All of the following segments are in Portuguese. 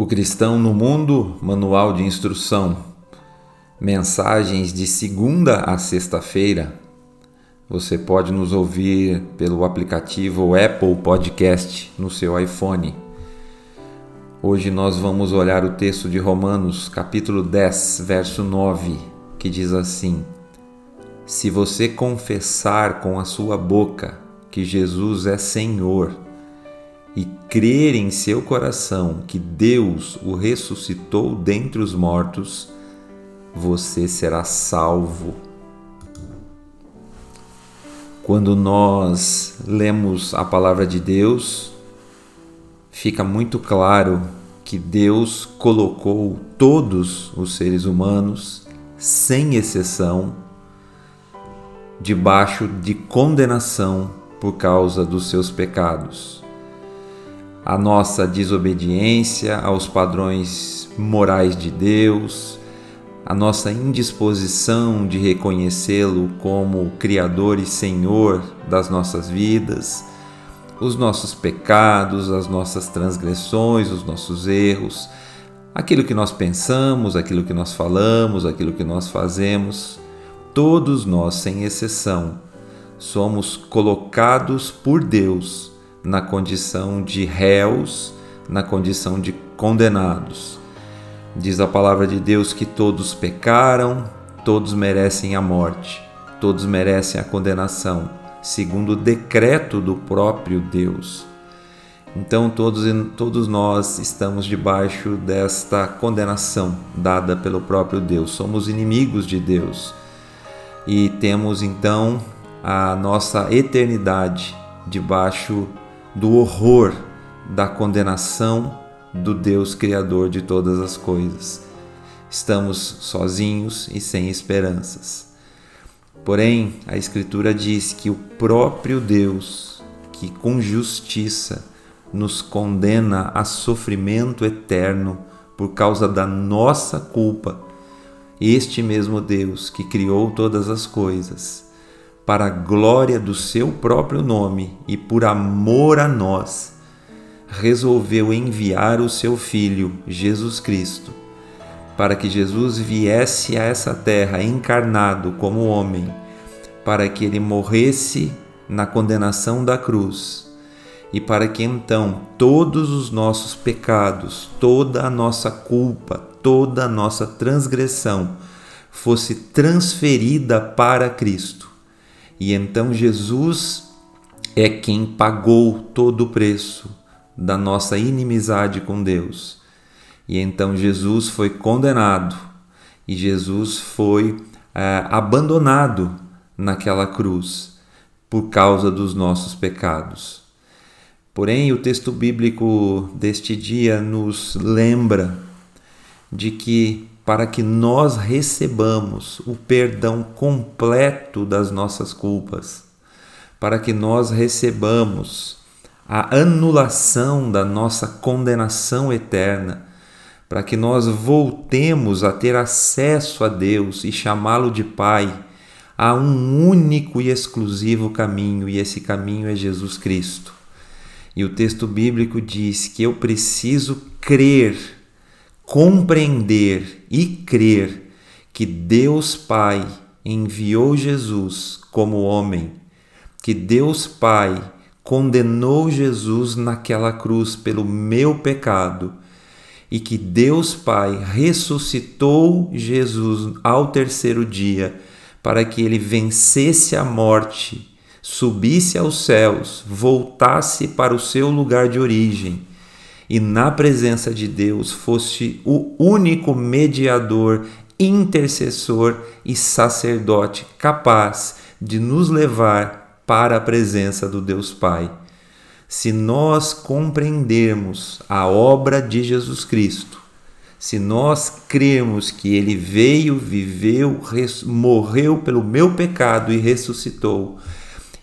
O Cristão no Mundo, Manual de Instrução. Mensagens de segunda a sexta-feira. Você pode nos ouvir pelo aplicativo Apple Podcast no seu iPhone. Hoje nós vamos olhar o texto de Romanos, capítulo 10, verso 9, que diz assim: Se você confessar com a sua boca que Jesus é Senhor, e crer em seu coração que Deus o ressuscitou dentre os mortos, você será salvo. Quando nós lemos a palavra de Deus, fica muito claro que Deus colocou todos os seres humanos, sem exceção, debaixo de condenação por causa dos seus pecados a nossa desobediência aos padrões morais de Deus, a nossa indisposição de reconhecê-lo como Criador e Senhor das nossas vidas, os nossos pecados, as nossas transgressões, os nossos erros, aquilo que nós pensamos, aquilo que nós falamos, aquilo que nós fazemos, todos nós, sem exceção, somos colocados por Deus na condição de réus, na condição de condenados. Diz a palavra de Deus que todos pecaram, todos merecem a morte, todos merecem a condenação, segundo o decreto do próprio Deus. Então todos, todos nós estamos debaixo desta condenação dada pelo próprio Deus. Somos inimigos de Deus e temos então a nossa eternidade debaixo do horror da condenação do Deus Criador de todas as coisas. Estamos sozinhos e sem esperanças. Porém, a Escritura diz que o próprio Deus, que com justiça nos condena a sofrimento eterno por causa da nossa culpa, este mesmo Deus que criou todas as coisas, para a glória do seu próprio nome e por amor a nós, resolveu enviar o seu Filho, Jesus Cristo, para que Jesus viesse a essa terra encarnado como homem, para que ele morresse na condenação da cruz e para que então todos os nossos pecados, toda a nossa culpa, toda a nossa transgressão fosse transferida para Cristo e então Jesus é quem pagou todo o preço da nossa inimizade com Deus. E então Jesus foi condenado e Jesus foi é, abandonado naquela cruz por causa dos nossos pecados. Porém, o texto bíblico deste dia nos lembra de que para que nós recebamos o perdão completo das nossas culpas, para que nós recebamos a anulação da nossa condenação eterna, para que nós voltemos a ter acesso a Deus e chamá-lo de Pai, há um único e exclusivo caminho, e esse caminho é Jesus Cristo. E o texto bíblico diz que eu preciso crer compreender e crer que Deus Pai enviou Jesus como homem, que Deus Pai condenou Jesus naquela cruz pelo meu pecado e que Deus Pai ressuscitou Jesus ao terceiro dia para que ele vencesse a morte, subisse aos céus, voltasse para o seu lugar de origem e na presença de Deus fosse o único mediador, intercessor e sacerdote capaz de nos levar para a presença do Deus Pai. Se nós compreendermos a obra de Jesus Cristo, se nós cremos que ele veio, viveu, morreu pelo meu pecado e ressuscitou,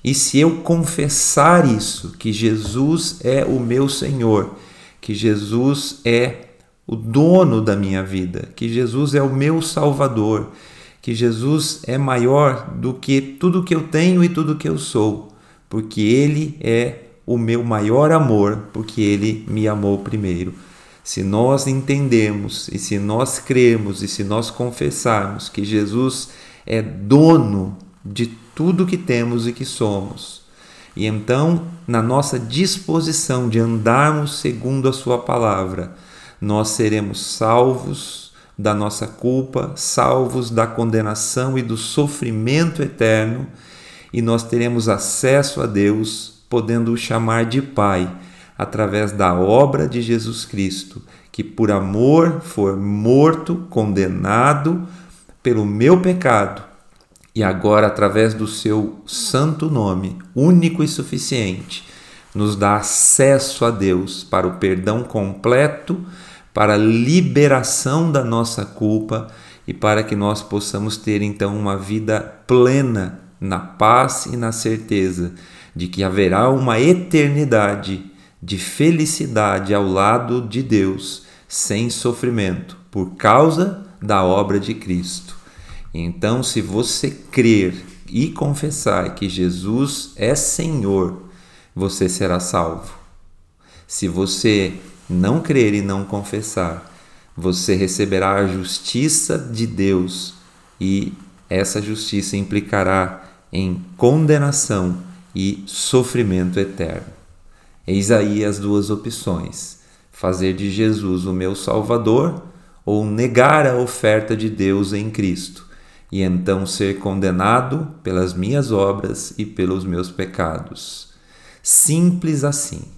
e se eu confessar isso, que Jesus é o meu Senhor, que Jesus é o dono da minha vida, que Jesus é o meu Salvador, que Jesus é maior do que tudo que eu tenho e tudo que eu sou, porque Ele é o meu maior amor, porque Ele me amou primeiro. Se nós entendemos e se nós cremos e se nós confessarmos que Jesus é dono de tudo que temos e que somos, e então, na nossa disposição de andarmos segundo a Sua palavra, nós seremos salvos da nossa culpa, salvos da condenação e do sofrimento eterno, e nós teremos acesso a Deus, podendo o chamar de Pai, através da obra de Jesus Cristo, que por amor foi morto, condenado pelo meu pecado e agora, através do seu santo nome, único e suficiente, nos dá acesso a Deus para o perdão completo, para a liberação da nossa culpa e para que nós possamos ter então uma vida plena na paz e na certeza de que haverá uma eternidade de felicidade ao lado de Deus, sem sofrimento, por causa da obra de Cristo. Então, se você crer e confessar que Jesus é Senhor, você será salvo. Se você não crer e não confessar, você receberá a justiça de Deus e essa justiça implicará em condenação e sofrimento eterno. Eis aí as duas opções: fazer de Jesus o meu Salvador ou negar a oferta de Deus em Cristo e então ser condenado pelas minhas obras e pelos meus pecados. Simples assim.